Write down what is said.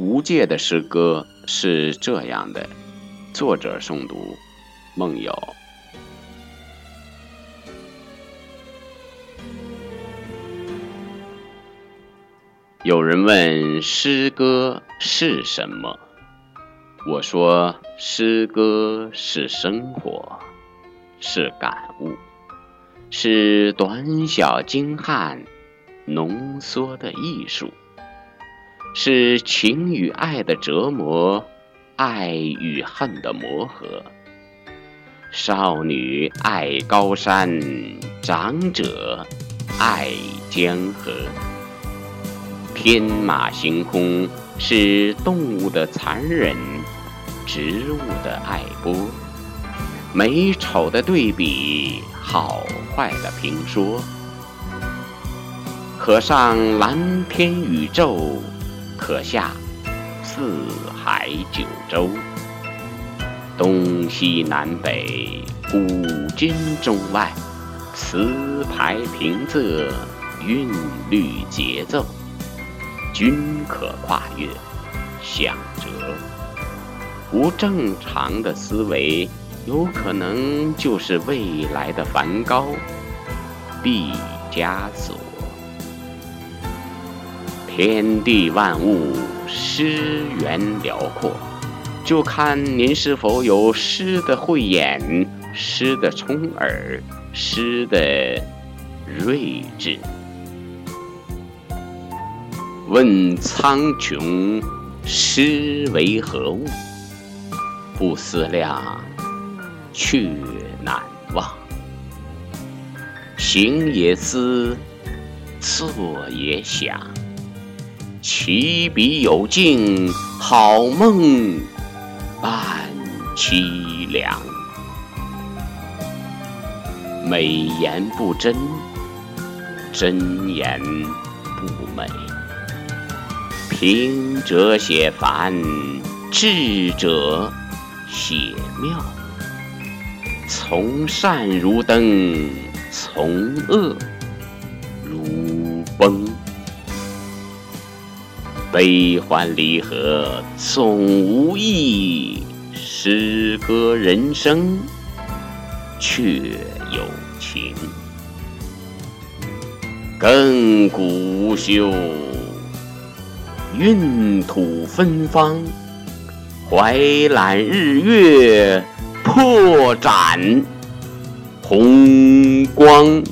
无界的诗歌是这样的，作者诵读：梦游。有人问诗歌是什么？我说，诗歌是生活，是感悟，是短小精悍、浓缩的艺术，是情与爱的折磨，爱与恨的磨合。少女爱高山，长者爱江河。天马行空是动物的残忍，植物的爱播，美丑的对比，好坏的评说。可上蓝天宇宙，可下四海九州，东西南北，古今中外，词牌平仄，韵律节奏。均可跨越，想辙。不正常的思维，有可能就是未来的梵高、毕加索。天地万物，诗源辽阔，就看您是否有诗的慧眼、诗的聪耳、诗的睿智。问苍穹，诗为何物？不思量，却难忘。行也思，坐也想。起笔有劲，好梦伴凄凉。美言不真，真言不美。平者写繁，智者写妙。从善如登，从恶如崩。悲欢离合总无意，诗歌人生却有情。亘古无休。韵吐芬芳，怀揽日月，破斩红光。